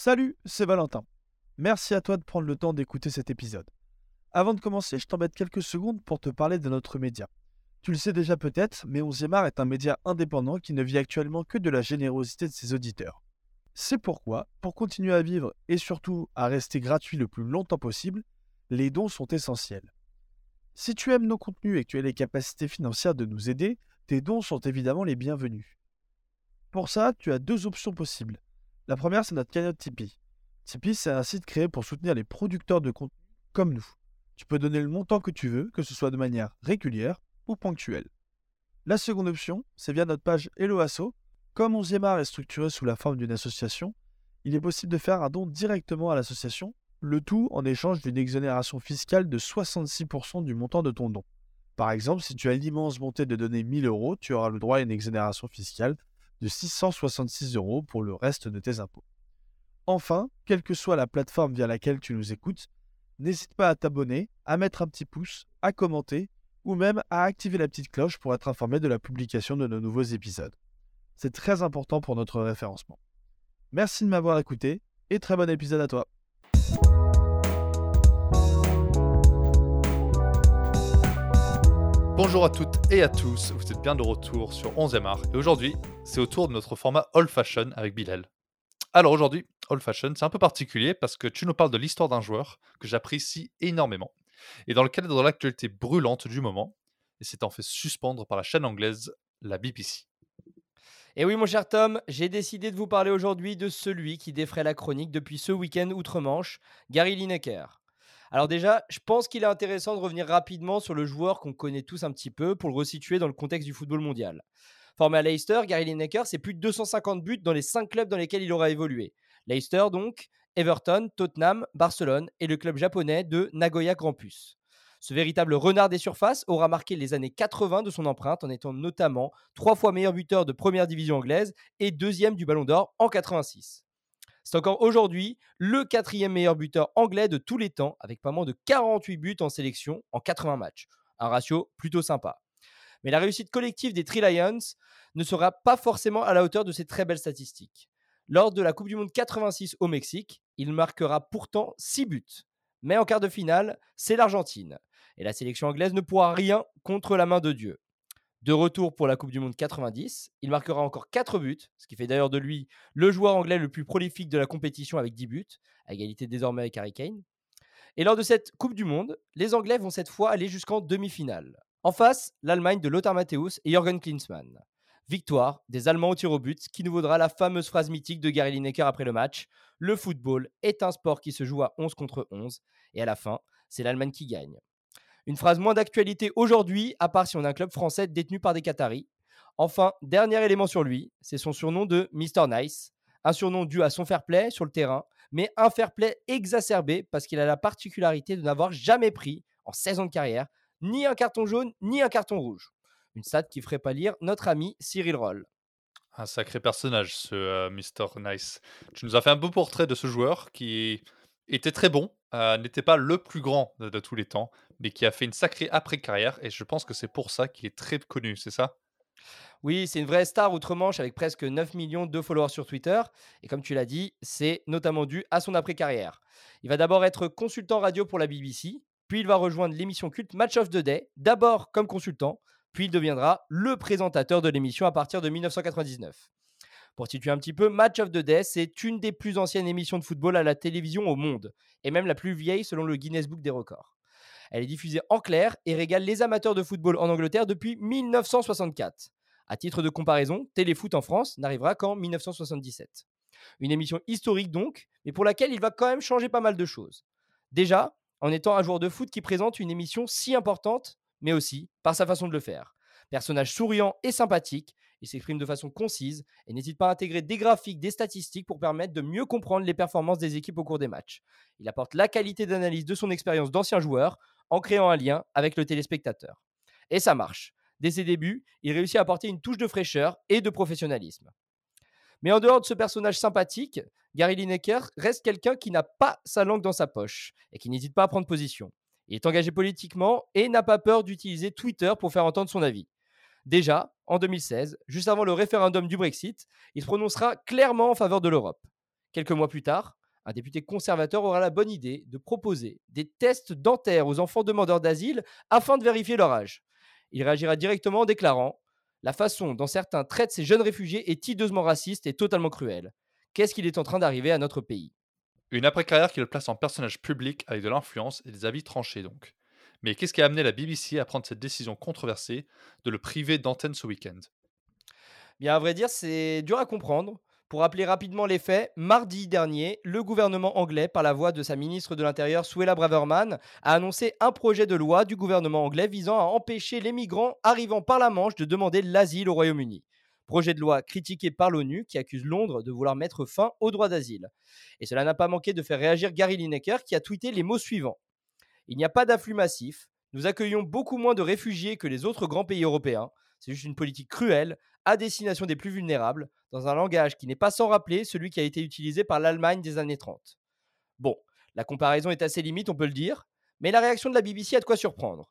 Salut, c'est Valentin. Merci à toi de prendre le temps d'écouter cet épisode. Avant de commencer, je t'embête quelques secondes pour te parler de notre média. Tu le sais déjà peut-être, mais 11 art est un média indépendant qui ne vit actuellement que de la générosité de ses auditeurs. C'est pourquoi, pour continuer à vivre et surtout à rester gratuit le plus longtemps possible, les dons sont essentiels. Si tu aimes nos contenus et que tu as les capacités financières de nous aider, tes dons sont évidemment les bienvenus. Pour ça, tu as deux options possibles. La première, c'est notre cagnotte Tipeee. Tipeee, c'est un site créé pour soutenir les producteurs de contenu comme nous. Tu peux donner le montant que tu veux, que ce soit de manière régulière ou ponctuelle. La seconde option, c'est via notre page Hello Asso. Comme 11e art est structuré sous la forme d'une association, il est possible de faire un don directement à l'association, le tout en échange d'une exonération fiscale de 66% du montant de ton don. Par exemple, si tu as l'immense bonté de donner 1000 euros, tu auras le droit à une exonération fiscale de 666 euros pour le reste de tes impôts. Enfin, quelle que soit la plateforme via laquelle tu nous écoutes, n'hésite pas à t'abonner, à mettre un petit pouce, à commenter ou même à activer la petite cloche pour être informé de la publication de nos nouveaux épisodes. C'est très important pour notre référencement. Merci de m'avoir écouté et très bon épisode à toi. Bonjour à toutes et à tous, vous êtes bien de retour sur 11e art et aujourd'hui c'est au tour de notre format Old Fashion avec Bilal. Alors aujourd'hui, Old Fashion c'est un peu particulier parce que tu nous parles de l'histoire d'un joueur que j'apprécie énormément et dans le cadre de l'actualité brûlante du moment et s'étant fait suspendre par la chaîne anglaise, la BBC. Et oui, mon cher Tom, j'ai décidé de vous parler aujourd'hui de celui qui défrait la chronique depuis ce week-end outre-Manche, Gary Lineker. Alors déjà, je pense qu'il est intéressant de revenir rapidement sur le joueur qu'on connaît tous un petit peu pour le resituer dans le contexte du football mondial. Formé à Leicester, Gary Lineker, c'est plus de 250 buts dans les 5 clubs dans lesquels il aura évolué. Leicester donc, Everton, Tottenham, Barcelone et le club japonais de Nagoya Grampus. Ce véritable renard des surfaces aura marqué les années 80 de son empreinte en étant notamment trois fois meilleur buteur de première division anglaise et deuxième du Ballon d'Or en 86. C'est encore aujourd'hui le quatrième meilleur buteur anglais de tous les temps, avec pas moins de 48 buts en sélection en 80 matchs. Un ratio plutôt sympa. Mais la réussite collective des Three Lions ne sera pas forcément à la hauteur de ces très belles statistiques. Lors de la Coupe du Monde 86 au Mexique, il marquera pourtant 6 buts. Mais en quart de finale, c'est l'Argentine. Et la sélection anglaise ne pourra rien contre la main de Dieu. De retour pour la Coupe du Monde 90, il marquera encore 4 buts, ce qui fait d'ailleurs de lui le joueur anglais le plus prolifique de la compétition avec 10 buts, à égalité désormais avec Harry Kane. Et lors de cette Coupe du Monde, les Anglais vont cette fois aller jusqu'en demi-finale. En face, l'Allemagne de Lothar Matthäus et Jürgen Klinsmann. Victoire des Allemands au tir au but, qui nous vaudra la fameuse phrase mythique de Gary Lineker après le match Le football est un sport qui se joue à 11 contre 11, et à la fin, c'est l'Allemagne qui gagne. Une phrase moins d'actualité aujourd'hui, à part si on a un club français détenu par des Qataris. Enfin, dernier élément sur lui, c'est son surnom de Mr. Nice. Un surnom dû à son fair play sur le terrain, mais un fair play exacerbé parce qu'il a la particularité de n'avoir jamais pris, en 16 ans de carrière, ni un carton jaune, ni un carton rouge. Une stat qui ferait pas lire notre ami Cyril Roll. Un sacré personnage, ce euh, Mr. Nice. Tu nous as fait un beau portrait de ce joueur qui était très bon, euh, n'était pas le plus grand de, tous les temps, mais qui a fait une sacrée après-carrière, et je pense que c'est pour ça qu'il est très connu, c'est ça? Oui, c'est une vraie star outre-Manche avec presque 9 millions de followers sur Twitter. Et comme tu l'as dit, c'est notamment dû à son après-carrière. Il va d'abord être consultant radio pour la BBC, puis il va rejoindre l'émission culte Match of the Day, d'abord comme consultant, puis il deviendra le présentateur de l'émission à partir de 1999. Pour situer un petit peu, Match of the Day, c'est une des plus anciennes émissions de football à la télévision au monde, et même la plus vieille selon le Guinness Book des records. Elle est diffusée en clair et régale les amateurs de football en Angleterre depuis 1964. À titre de comparaison, Téléfoot en France n'arrivera qu'en 1977. Une émission historique donc, mais pour laquelle il va quand même changer pas mal de choses. Déjà, en étant un joueur de foot qui présente une émission si importante, mais aussi par sa façon de le faire. Personnage souriant et sympathique, il s'exprime de façon concise et n'hésite pas à intégrer des graphiques, des statistiques pour permettre de mieux comprendre les performances des équipes au cours des matchs. Il apporte la qualité d'analyse de son expérience d'ancien joueur en créant un lien avec le téléspectateur. Et ça marche. Dès ses débuts, il réussit à apporter une touche de fraîcheur et de professionnalisme. Mais en dehors de ce personnage sympathique, Gary Lineker reste quelqu'un qui n'a pas sa langue dans sa poche et qui n'hésite pas à prendre position. Il est engagé politiquement et n'a pas peur d'utiliser Twitter pour faire entendre son avis. Déjà, en 2016, juste avant le référendum du Brexit, il se prononcera clairement en faveur de l'Europe. Quelques mois plus tard, un député conservateur aura la bonne idée de proposer des tests dentaires aux enfants demandeurs d'asile afin de vérifier leur âge. Il réagira directement en déclarant La façon dont certains traitent ces jeunes réfugiés est hideusement raciste et totalement cruelle. Qu'est-ce qu'il est en train d'arriver à notre pays? Une après-carrière qui le place en personnage public avec de l'influence et des avis tranchés donc. Mais qu'est-ce qui a amené la BBC à prendre cette décision controversée de le priver d'antenne ce week-end? Bien, à vrai dire, c'est dur à comprendre. Pour rappeler rapidement les faits, mardi dernier, le gouvernement anglais, par la voix de sa ministre de l'Intérieur, Suella Braverman, a annoncé un projet de loi du gouvernement anglais visant à empêcher les migrants arrivant par la Manche de demander l'asile au Royaume-Uni. Projet de loi critiqué par l'ONU qui accuse Londres de vouloir mettre fin au droit d'asile. Et cela n'a pas manqué de faire réagir Gary Lineker qui a tweeté les mots suivants. Il n'y a pas d'afflux massif, nous accueillons beaucoup moins de réfugiés que les autres grands pays européens, c'est juste une politique cruelle à destination des plus vulnérables, dans un langage qui n'est pas sans rappeler celui qui a été utilisé par l'Allemagne des années 30. Bon, la comparaison est assez limite, on peut le dire, mais la réaction de la BBC a de quoi surprendre.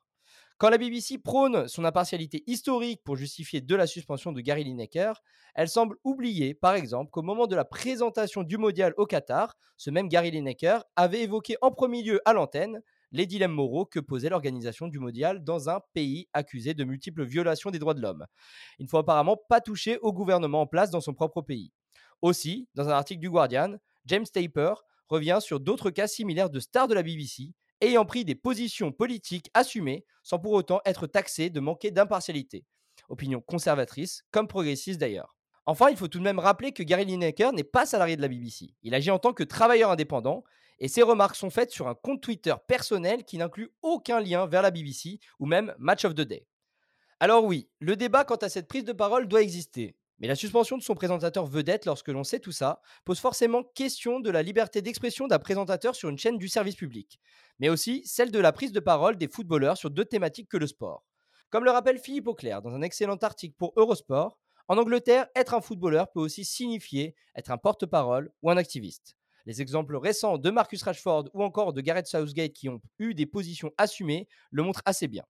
Quand la BBC prône son impartialité historique pour justifier de la suspension de Gary Lineker, elle semble oublier, par exemple, qu'au moment de la présentation du mondial au Qatar, ce même Gary Lineker avait évoqué en premier lieu à l'antenne les dilemmes moraux que posait l'organisation du mondial dans un pays accusé de multiples violations des droits de l'homme. Il ne faut apparemment pas toucher au gouvernement en place dans son propre pays. Aussi, dans un article du Guardian, James Taper revient sur d'autres cas similaires de stars de la BBC ayant pris des positions politiques assumées sans pour autant être taxés de manquer d'impartialité. Opinion conservatrice comme progressiste d'ailleurs. Enfin, il faut tout de même rappeler que Gary Lineker n'est pas salarié de la BBC. Il agit en tant que travailleur indépendant et ses remarques sont faites sur un compte Twitter personnel qui n'inclut aucun lien vers la BBC ou même Match of the Day. Alors oui, le débat quant à cette prise de parole doit exister. Mais la suspension de son présentateur vedette, lorsque l'on sait tout ça, pose forcément question de la liberté d'expression d'un présentateur sur une chaîne du service public, mais aussi celle de la prise de parole des footballeurs sur deux thématiques que le sport. Comme le rappelle Philippe Auclair dans un excellent article pour Eurosport, en Angleterre, être un footballeur peut aussi signifier être un porte-parole ou un activiste. Les exemples récents de Marcus Rashford ou encore de Gareth Southgate qui ont eu des positions assumées le montrent assez bien.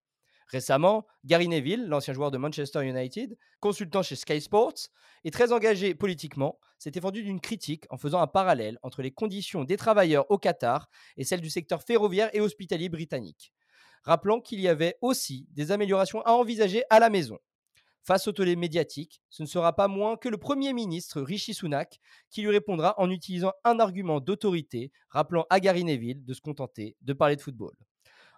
Récemment, Gary Neville, l'ancien joueur de Manchester United, consultant chez Sky Sports et très engagé politiquement, s'est défendu d'une critique en faisant un parallèle entre les conditions des travailleurs au Qatar et celles du secteur ferroviaire et hospitalier britannique. Rappelant qu'il y avait aussi des améliorations à envisager à la maison. Face au tollé médiatique, ce ne sera pas moins que le Premier ministre Rishi Sunak qui lui répondra en utilisant un argument d'autorité, rappelant à Gary Neville de se contenter de parler de football.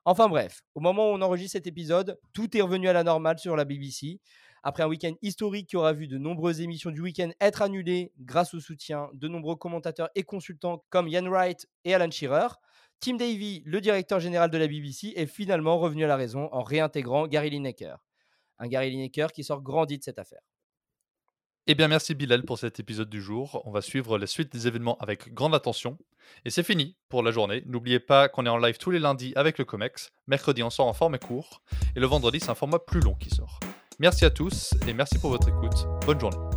Enfin bref, au moment où on enregistre cet épisode, tout est revenu à la normale sur la BBC. Après un week-end historique qui aura vu de nombreuses émissions du week-end être annulées grâce au soutien de nombreux commentateurs et consultants comme Ian Wright et Alan Shearer, Tim Davy, le directeur général de la BBC, est finalement revenu à la raison en réintégrant Gary Lineker un Gary Lineker qui sort grandi de cette affaire. Eh bien, merci Bilal pour cet épisode du jour. On va suivre la suite des événements avec grande attention. Et c'est fini pour la journée. N'oubliez pas qu'on est en live tous les lundis avec le COMEX. Mercredi, on sort en format court. Et le vendredi, c'est un format plus long qui sort. Merci à tous et merci pour votre écoute. Bonne journée.